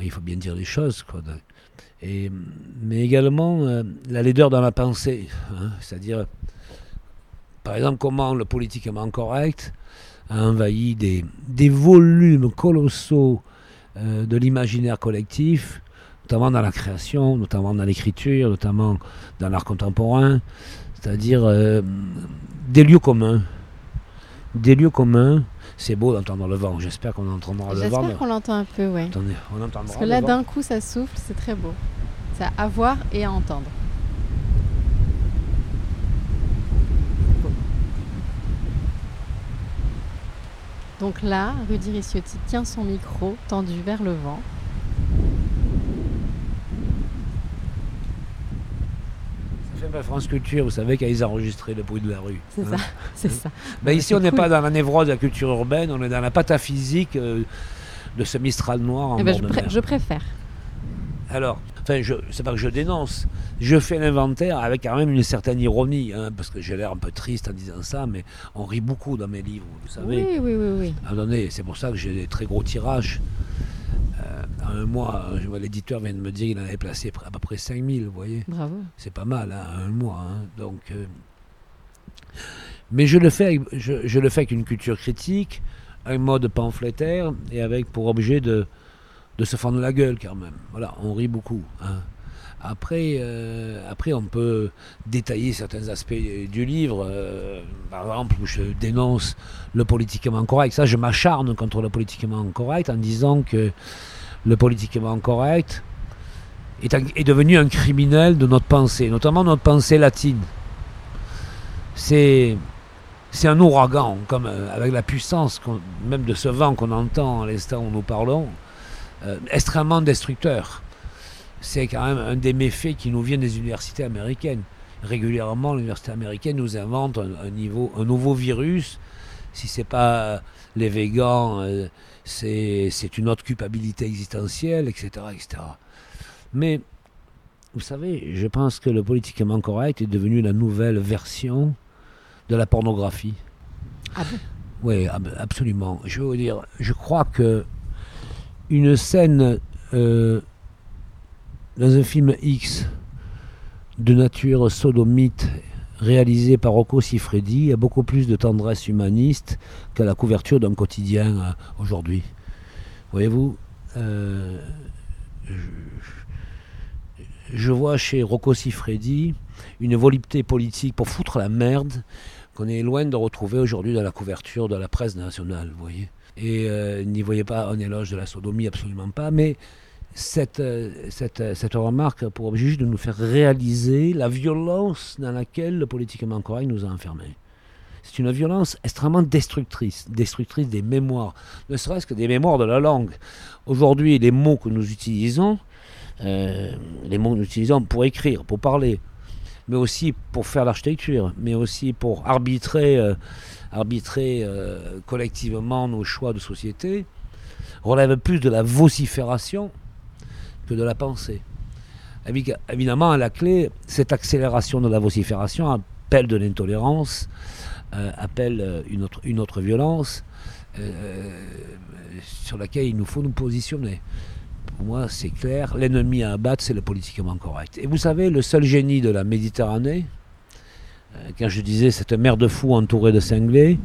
il faut bien dire les choses, quoi. Et, mais également la laideur dans la pensée, hein, c'est-à-dire, par exemple, comment le politiquement correct a envahi des, des volumes colossaux de l'imaginaire collectif, notamment dans la création, notamment dans l'écriture, notamment dans l'art contemporain, C'est-à-dire euh, des lieux communs. Des lieux communs. C'est beau d'entendre le vent. J'espère qu'on entendra le vent. J'espère qu'on l'entend un peu, oui. Attendez, on entendra Parce que là, d'un coup, ça souffle, c'est très beau. C'est à voir et à entendre. Donc là, Rudy Ricciotti tient son micro tendu vers le vent. Un peu France Culture, vous savez, quand ils enregistraient le bruit de la rue. C'est hein. ça, c'est ça. Ben ici, on n'est cool. pas dans la névrose de la culture urbaine, on est dans la pataphysique euh, de ce Mistral noir en Eh ben, je, mer. je préfère. Alors, enfin, c'est pas que je dénonce, je fais l'inventaire avec quand même une certaine ironie, hein, parce que j'ai l'air un peu triste en disant ça, mais on rit beaucoup dans mes livres, vous savez. Oui, oui, oui, oui. C'est pour ça que j'ai des très gros tirages. En un mois, l'éditeur vient de me dire qu'il en avait placé à peu près 5000, vous voyez. Bravo. C'est pas mal, hein, un mois. hein. Donc, euh, Mais je le, fais avec, je, je le fais avec une culture critique, un mode pamphlétaire et avec pour objet de, de se fendre la gueule quand même. Voilà, on rit beaucoup. hein. Après, euh, après, on peut détailler certains aspects du livre. euh, par exemple, où je dénonce le politiquement correct. Ça, je m'acharne contre le politiquement correct en disant que le politiquement correct est, devenu un criminel de notre pensée, notamment notre pensée latine. C'est un ouragan, comme euh, avec la puissance même de ce vent qu'on entend à l'instant où nous parlons, euh, extrêmement destructeur. C'est quand même un des méfaits qui nous vient des universités américaines. Régulièrement, l'université américaine nous invente un, nouveau virus. Si c'est pas euh, les végans, euh, c'est une autre culpabilité existentielle, etc., etc. Mais vous savez, je pense que le politiquement correct est devenu la nouvelle version de la pornographie. Ah bon? Oui, ab- absolument. Je veux dire, je crois que une scène euh, dans un film X de nature sodomite réalisé par Rocco Siffredi a beaucoup plus de tendresse humaniste qu'à la couverture d'un quotidien euh, aujourd'hui. Voyez-vous, euh, je, vois chez Rocco Siffredi une volupté politique pour foutre la merde qu'on est loin de retrouver aujourd'hui dans la couverture de la presse nationale, vous voyez. Et euh, n'y voyez pas un éloge de la sodomie, absolument pas, mais cette, euh, cette, euh, cette remarque pour objet de nous faire réaliser la violence dans laquelle le politiquement correct nous a enfermés. C'est une violence extrêmement destructrice, destructrice des mémoires, ne serait-ce que des mémoires de la langue. Aujourd'hui, les mots que nous utilisons, euh, les mots que nous utilisons pour écrire, pour parler, mais aussi pour faire l'architecture, mais aussi pour arbitrer, arbitrer collectivement nos choix de société, relève plus de la vocifération que de la pensée. Évi- Évidemment, à la clé, cette accélération de la vocifération appelle de l'intolérance, euh, appelle euh, une, autre, une autre violence euh, sur laquelle il nous faut nous positionner. Pour moi, c'est clair, l'ennemi à abattre, c'est le politiquement correct. Et vous savez, le seul génie de la Méditerranée, quand je disais cette mer de fous entourée de cinglés,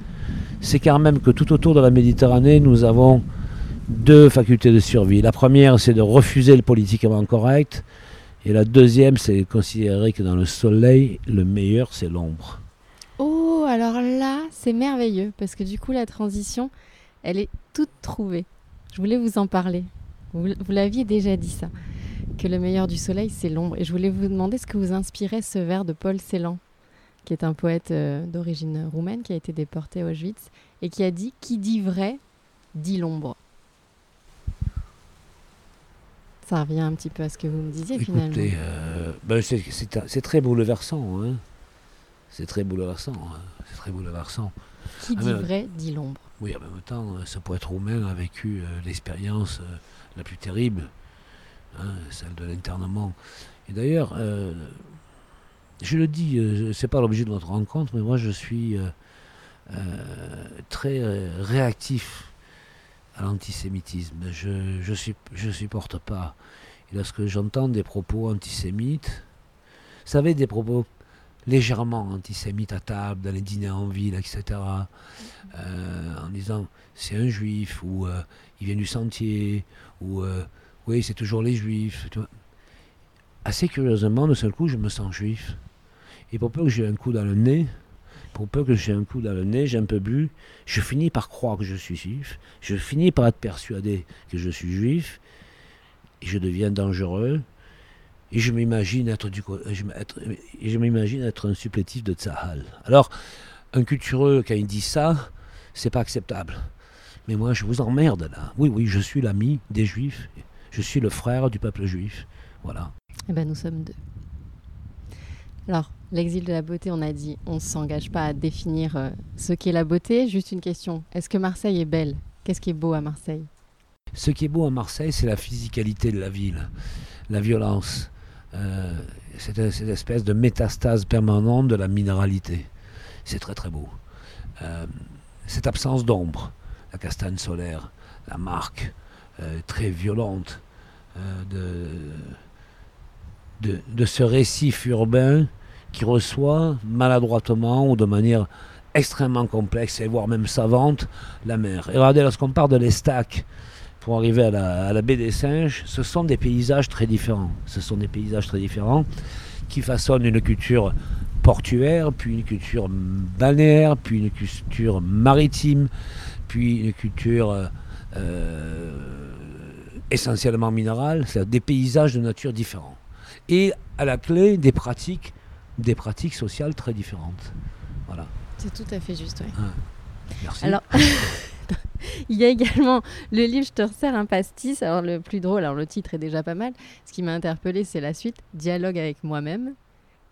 c'est quand même que tout autour de la Méditerranée, nous avons deux facultés de survie. La première, c'est de refuser le politiquement correct. Et la deuxième, c'est de considérer que dans le soleil, le meilleur, c'est l'ombre. Oh, alors là, c'est merveilleux parce que du coup, la transition, elle est toute trouvée. Je voulais vous en parler. Vous, l'aviez déjà dit ça, que le meilleur du soleil, c'est l'ombre. Et je voulais vous demander ce que vous inspirait ce vers de Paul Celan, qui est un poète euh, d'origine roumaine qui a été déporté à Auschwitz et qui a dit Qui dit vrai, dit l'ombre. Ça revient un petit peu à ce que vous me disiez finalement. Euh, ben, c'est- très bouleversant. hein. C'est très bouleversant. hein. C'est très bouleversant. Qui Ah, dit mais- vrai, dit l'ombre. Oui, en même temps, ce poète roumain a vécu euh, l'expérience euh, la plus terrible, hein, celle de l'internement. Et d'ailleurs, euh, je le dis, c'est pas l'objet de notre rencontre, mais moi je suis très réactif l'antisémitisme. Je je, je supporte pas. Lorsque j'entends des propos antisémites, vous savez, des propos légèrement antisémites à table, dans les dîners en ville, etc., euh, en disant c'est un juif, ou euh, il vient du sentier, ou euh, oui, c'est toujours les juifs. tu vois. Assez curieusement, de seul coup, je me sens juif. Et pour peu que j'ai un coup dans le nez, pour peu que j'ai un coup dans le nez, j'ai un peu bu, je finis par croire que je suis juif, je finis par être persuadé que je suis juif, et je deviens dangereux, et je m'imagine être, du, m'imagine être un supplétif de Tzahal. Alors, un cultureux, quand il dit ça, c'est pas acceptable. Mais moi, je vous emmerde là. Oui, oui, je suis l'ami des juifs, je suis le frère du peuple juif. Voilà. Eh ben, nous sommes deux. Alors, l'exil de la beauté, on a dit, on ne s'engage pas à définir euh, ce qu'est la beauté. Juste une question, est-ce que Marseille est belle? Qu'est-ce qui est beau à Marseille? Ce qui est beau à Marseille, c'est la physicalité de la ville, la violence, euh, cette, espèce de métastase permanente de la minéralité. C'est très très beau. Euh, cette absence d'ombre, la castagne solaire, la marque très violente de de, ce récif urbain qui reçoit maladroitement ou de manière extrêmement complexe et voire même savante la mer. Et regardez, lorsqu'on part de l'Estac pour arriver à la, baie des Singes, ce sont des paysages très différents. Ce sont des paysages très différents qui façonnent une culture portuaire, puis une culture balnéaire, puis une culture maritime, puis une culture euh, essentiellement minérale, c'est-à-dire des paysages de nature différents et à la clé des pratiques, des pratiques sociales très différentes. Voilà. C'est tout à fait juste, oui. Merci. Alors, il y a également le livre Je te resserre un pastis. Alors, le plus drôle, alors le titre est déjà pas mal. Ce qui m'a interpellé, c'est la suite Dialogue avec moi-même.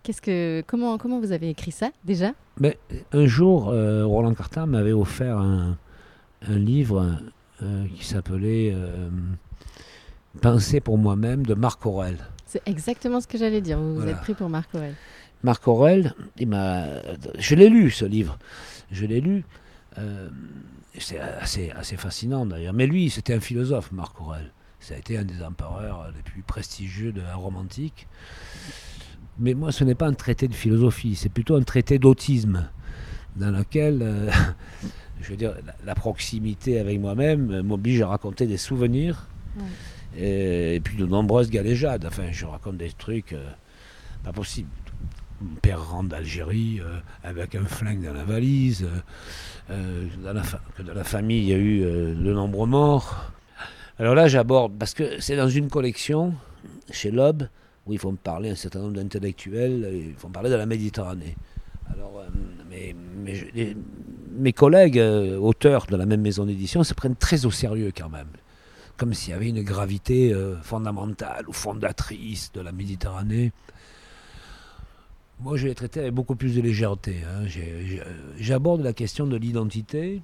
Qu'est-ce que, comment, comment vous avez écrit ça déjà? Mais, Un jour, euh, Roland Cartin m'avait offert un, un livre euh, qui s'appelait euh, Penser pour moi-même de Marc Aurel. C'est exactement ce que j'allais dire. Vous vous êtes pris pour Marc Aurel. Marc Aurel, il m'a, je l'ai lu ce livre. Je l'ai lu. Euh, c'est assez, assez fascinant d'ailleurs. Mais lui, c'était un philosophe, Marc Aurel. Ça a été un des empereurs les plus prestigieux de la romantique. Mais moi, ce n'est pas un traité de philosophie, c'est plutôt un traité d'autisme, dans lequel, euh, je veux dire, la, proximité avec moi-même m'oblige à raconter des souvenirs et, puis de nombreuses galéjades. Enfin, je raconte des trucs euh, pas possibles. Mon père rentre d'Algérie euh, avec un flingue dans la valise. Euh, dans, la dans la famille, il y a eu de nombreux morts. Alors là, j'aborde, parce que c'est dans une collection, chez Loeb, où ils font parler un certain nombre d'intellectuels, ils font parler de la Méditerranée. Alors, mes, mes, collègues, auteurs de la même maison d'édition, se prennent très au sérieux quand même comme s'il y avait une gravité euh, fondamentale ou fondatrice de la Méditerranée. Moi, je l'ai traité avec beaucoup plus de légèreté. Hein. J'aborde la question de l'identité.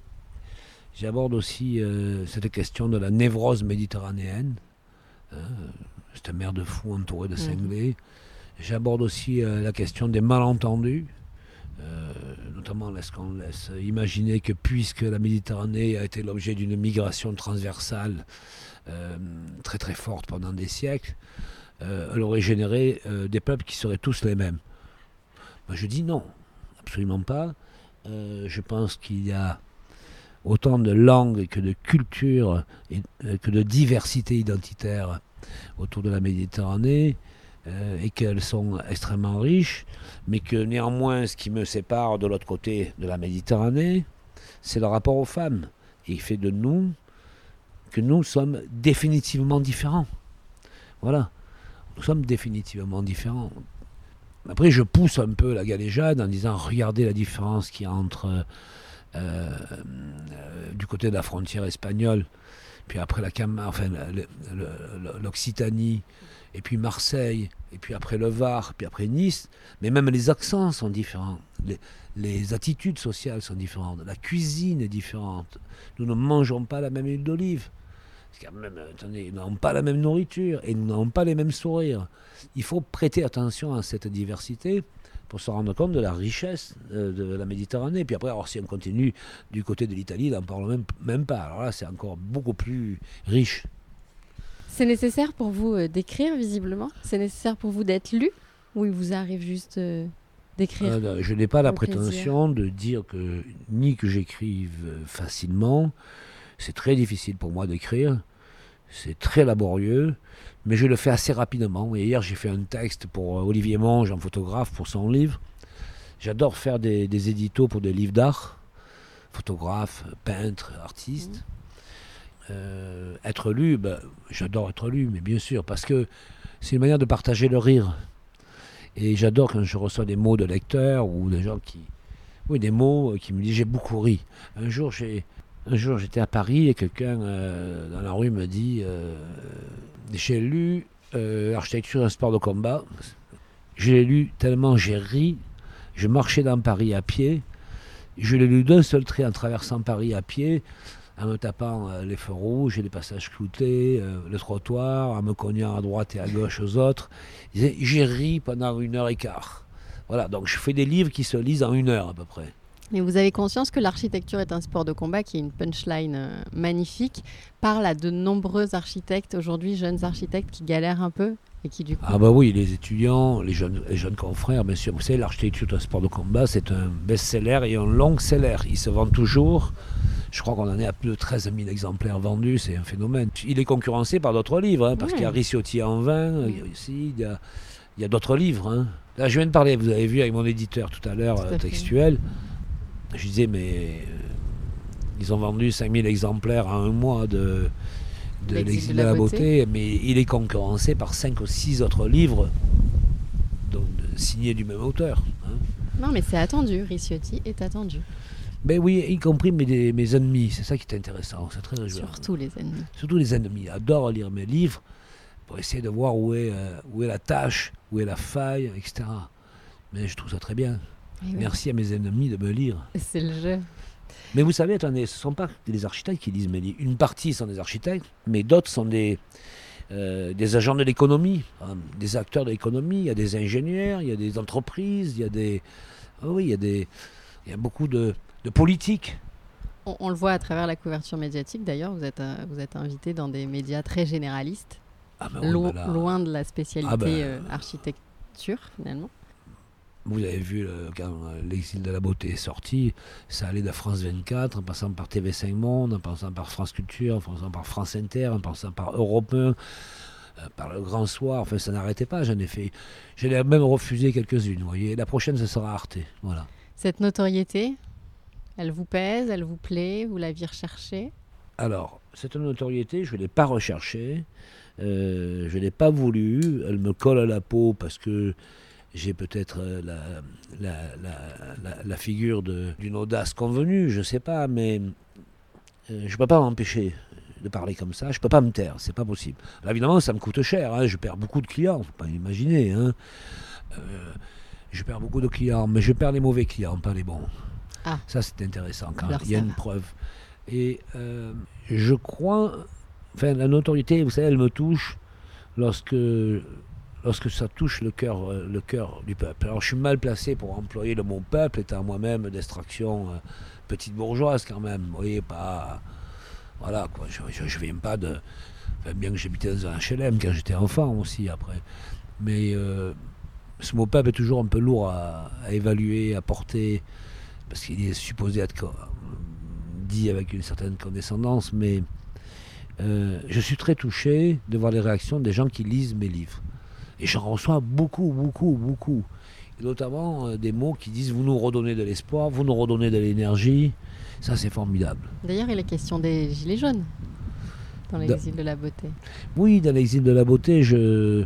J'aborde aussi euh, cette question de la névrose méditerranéenne. Hein. Cette mer de fou entourée de cinglés. J'aborde aussi euh, la question des malentendus. notamment lorsqu'on laisse imaginer que puisque la Méditerranée a été l'objet d'une migration transversale euh, très très forte pendant des siècles, euh, elle aurait généré euh, des peuples qui seraient tous les mêmes. Je dis non, absolument pas. je pense qu'il y a autant de langues que de cultures et que de diversité identitaire autour de la Méditerranée et qu'elles sont extrêmement riches, mais que néanmoins ce qui me sépare de l'autre côté de la Méditerranée, c'est le rapport aux femmes. Et il fait de nous que nous sommes définitivement différents. Voilà. Nous sommes définitivement différents. Après, je pousse un peu la galéjade en disant regardez la différence qu'il y a entre euh, euh, du côté de la frontière espagnole, puis après la enfin l'Occitanie, et puis Marseille, et puis après le Var, puis après Nice. Mais même les accents sont différents. Les, les attitudes sociales sont différentes. La cuisine est différente. Nous ne mangeons pas la même huile d'olive. Même, attendez, nous n'avons pas la même nourriture et nous n'avons pas les mêmes sourires. Il faut prêter attention à cette diversité pour se rendre compte de la richesse euh, de, la Méditerranée. Puis après, alors, si on continue du côté de l'Italie, n'en parle même, même pas. Alors là, c'est encore beaucoup plus riche. C'est nécessaire pour vous euh, d'écrire, visiblement? C'est nécessaire pour vous d'être lu? Ou il vous arrive juste euh, d'écrire Je n'ai pas la prétention de dire que ni que j'écrive facilement, c'est très difficile pour moi d'écrire. C'est très laborieux, mais je le fais assez rapidement. Et hier, j'ai fait un texte pour euh, Olivier Monge, un photographe, pour son livre. J'adore faire des, des éditos pour des livres d'art, photographe, peintre, artiste. Euh, être lu, ben, j'adore être lu, mais bien sûr, parce que c'est une manière de partager le rire. Et j'adore quand je reçois des mots de lecteurs ou des gens qui. Oui, des mots qui me disent j'ai beaucoup ri. Un jour, j'ai. Un jour, j'étais à Paris et quelqu'un euh, dans la rue me dit euh, J'ai lu euh, Architecture et sport de combat. Je l'ai lu tellement j'ai ri. Je marchais dans Paris à pied. Je l'ai lu d'un seul trait en traversant Paris à pied en me tapant euh, les feux rouges et les passages cloutés, le trottoir, en me cognant à droite et à gauche aux autres. J'ai ri pendant une heure et quart. Voilà, donc je fais des livres qui se lisent en une heure à peu près. Mais vous avez conscience que l'architecture est un sport de combat qui est une punchline euh, magnifique, parle à de nombreux architectes aujourd'hui, jeunes architectes qui galèrent un peu et qui du coup... Ah bah oui, les étudiants, les jeunes, les jeunes confrères, bien sûr. Vous savez, l'architecture est un sport de combat, c'est un best-seller et un long-seller. Il se vend toujours. Je crois qu'on en est à plus de 13 000 exemplaires vendus, c'est un phénomène. Il est concurrencé par d'autres livres, hein, parce qu'il y a Ricciotti en vin, ici, il y a, il y a d'autres livres. Hein. Là, je viens de parler, vous avez vu avec mon éditeur tout à l'heure, euh, textuel. Je disais, mais euh, ils ont vendu 5000 exemplaires en un mois de, de l'exil de, la, beauté. mais il est concurrencé par 5 ou 6 autres livres donc, signés du même auteur. Hein. Non, mais c'est attendu, Ricciotti est attendu. Ben oui, y compris mes, mes ennemis, c'est ça qui est intéressant, c'est très. Surtout les ennemis. Surtout les ennemis, adorent lire mes livres pour essayer de voir où est, euh, où est la tâche, où est la faille, etc. Mais je trouve ça très bien. Merci à mes ennemis de me lire. C'est le jeu. Mais vous savez, attendez, ce ne sont pas des architectes qui lisent mes livres. Une partie sont des architectes, mais d'autres sont des, euh, des agents de l'économie, hein, des acteurs de l'économie. Il y a des ingénieurs, il y a des entreprises, il y a des. Oh oui, il y a, des, il y a beaucoup de, de politiques. On, on, le voit à travers la couverture médiatique, d'ailleurs, vous êtes, euh, vous êtes invité dans des médias très généralistes, ah ben lo ben là, loin de la spécialité Ah ben, euh, architecture, finalement. Vous avez vu le, quand euh, l'exil de la beauté est sorti, ça allait de France 24, en passant par TV5 Monde, en passant par France Culture, en passant par France Inter, en passant par Europe 1, euh, par le Grand Soir, enfin ça n'arrêtait pas, j'en ai fait. J'en ai même refusé quelques-unes, vous voyez. La prochaine, ce sera Arte, voilà. Cette notoriété, elle vous pèse, elle vous plaît, vous l'aviez recherchée? Alors, cette notoriété, je ne l'ai pas recherchée, euh, je ne l'ai pas voulu, elle me colle à la peau parce que j'ai peut-être euh, la, la, la, la, figure d'une audace convenue, je ne sais pas, mais euh, je ne peux pas m'empêcher de parler comme ça, je ne peux pas me taire, c'est pas possible. Là, évidemment, ça me coûte cher, hein, je perds beaucoup de clients, faut pas imaginer. Hein. Euh, je perds beaucoup de clients, mais je perds les mauvais clients, pas les bons. Ah. Ça, c'est intéressant quand Alors, il y a une va. preuve. Et euh, je crois, enfin, la notoriété, vous savez, elle me touche lorsque lorsque ça touche le cœur, euh, le cœur du peuple. Alors je suis mal placé pour employer le mot peuple, étant moi-même d'extraction euh, petite bourgeoise quand même. Vous voyez, pas. Voilà, quoi. Je viens pas de. bien que j'habitais dans un HLM quand j'étais enfant aussi après. Mais euh, ce mot peuple est toujours un peu lourd à, évaluer, à porter, parce qu'il est supposé être dit avec une certaine condescendance, mais je suis très touché de voir les réactions des gens qui lisent mes livres. Et j'en reçois beaucoup, beaucoup, beaucoup. Et notamment euh, des mots qui disent vous nous redonnez de l'espoir, vous nous redonnez de l'énergie. Ça, c'est formidable. D'ailleurs, il est question des gilets jaunes dans l'exil de la beauté. Oui, dans l'exil de la beauté, je,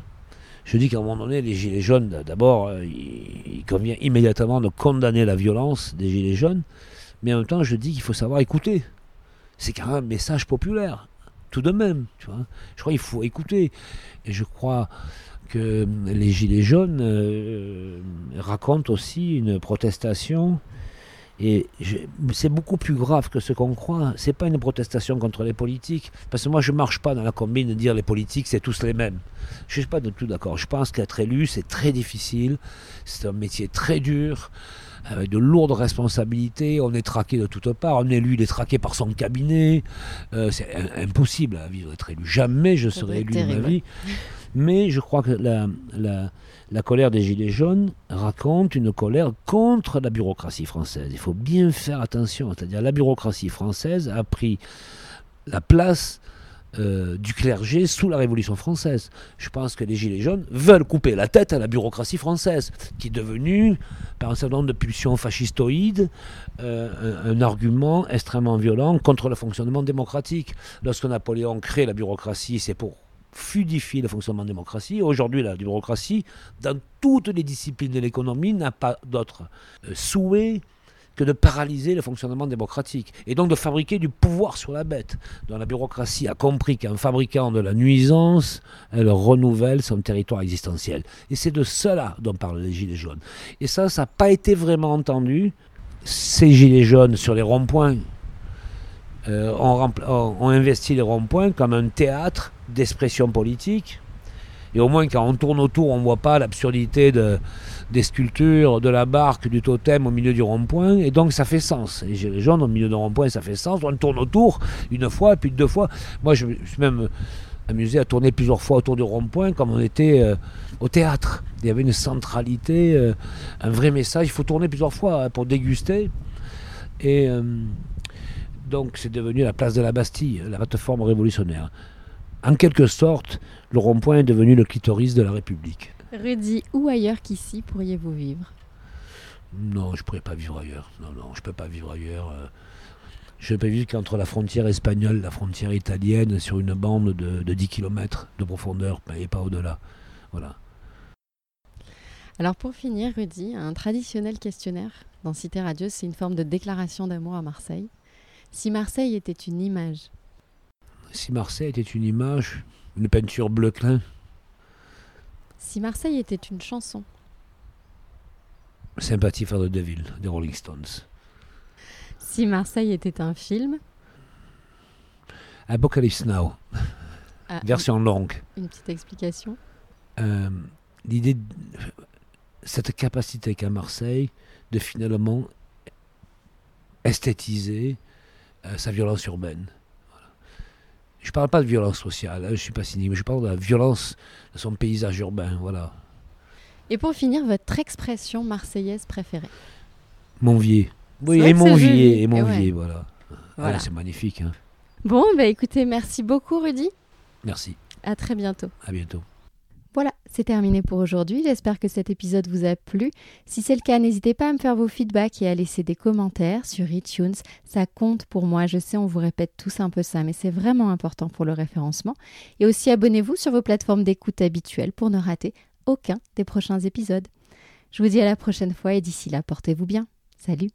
je dis qu'à un moment donné, les gilets jaunes, d'abord, euh, il, il convient immédiatement de condamner la violence des gilets jaunes. Mais en même temps, je dis qu'il faut savoir écouter. C'est quand même un message populaire, tout de même. Tu vois. Je crois qu'il faut écouter. Et je crois que les Gilets jaunes euh, racontent aussi une protestation. Et c'est beaucoup plus grave que ce qu'on croit. C'est pas une protestation contre les politiques. Parce que moi, je marche pas dans la combine de dire les politiques, c'est tous les mêmes. Je suis pas du tout d'accord. Je pense qu'être élu, c'est très difficile. C'est un métier très dur avec de lourdes responsabilités, on est traqué de toutes parts, un élu il est traqué par son cabinet, Euh, c'est im- impossible à vivre être élu. Jamais je serai élu de ma vie. Mais je crois que la, colère des Gilets jaunes raconte une colère contre la bureaucratie française. Il faut bien faire attention, c'est-à-dire la bureaucratie française a pris la place euh, du clergé sous la Révolution française. Je pense que les Gilets jaunes veulent couper la tête à la bureaucratie française, qui est devenue, par un certain nombre de pulsions fascistoïdes, euh, un, argument extrêmement violent contre le fonctionnement démocratique. Lorsque Napoléon crée la bureaucratie, c'est pour fluidifier le fonctionnement de la démocratie. Aujourd'hui, la bureaucratie, dans toutes les disciplines de l'économie, n'a pas d'autre euh, souhait que de paralyser le fonctionnement démocratique et donc de fabriquer du pouvoir sur la bête. dont la bureaucratie a compris qu'en fabriquant de la nuisance, elle renouvelle son territoire existentiel. Et c'est de cela dont parlent les Gilets jaunes. Et ça, ça n'a pas été vraiment entendu. Ces Gilets jaunes sur les ronds-points euh, ont, ont investi les ronds-points comme un théâtre d'expression politique. Et au moins, quand on tourne autour, on ne voit pas l'absurdité de, des sculptures, de la barque, du totem au milieu du rond-point, et donc ça fait sens. Les gilets jaunes au milieu du rond-point, ça fait sens. On tourne autour une fois, puis deux fois. Moi, je me suis même amusé à tourner plusieurs fois autour du rond-point, comme on était euh, au théâtre. Il y avait une centralité, euh, un vrai message. Il faut tourner plusieurs fois hein, pour déguster. Et euh, donc, c'est devenu la place de la Bastille, la plateforme révolutionnaire. En quelque sorte, le rond-point est devenu le clitoris de la République. Rudy, où ailleurs qu'ici pourriez-vous vivre? Non, je ne pourrais pas vivre ailleurs. Non, non, je ne peux pas vivre ailleurs. Euh. Je ne peux vivre qu'entre la frontière espagnole et la frontière italienne sur une bande de, de 10 km de profondeur et pas au-delà. Voilà. Alors pour finir, Rudy, un traditionnel questionnaire dans Cité Radio, c'est une forme de déclaration d'amour à Marseille. Si Marseille était une image Si Marseille était une image, une peinture bleu clin, si Marseille était une chanson Sympathie for the Devil des Rolling Stones. Si Marseille était un film Apocalypse Now. Ah, Version une, longue. Une petite explication euh, L'idée, cette capacité qu'a Marseille de finalement esthétiser euh, sa violence urbaine. Je ne parle pas de violence sociale, hein, je ne suis pas cynique, mais je parle de la violence de son paysage urbain, voilà. Et pour finir, votre expression marseillaise préférée? Monvier. Oui, et Monvier, et Monvier, voilà. voilà. Ah, c'est magnifique. Hein. Bon, bah écoutez, merci beaucoup Rudy. Merci. À très bientôt. À bientôt. Voilà, c'est terminé pour aujourd'hui. J'espère que cet épisode vous a plu. Si c'est le cas, n'hésitez pas à me faire vos feedbacks et à laisser des commentaires sur iTunes. Ça compte pour moi. Je sais, on vous répète tous un peu ça, mais c'est vraiment important pour le référencement. Et aussi, abonnez-vous sur vos plateformes d'écoute habituelles pour ne rater aucun des prochains épisodes. Je vous dis à la prochaine fois et d'ici là, portez-vous bien. Salut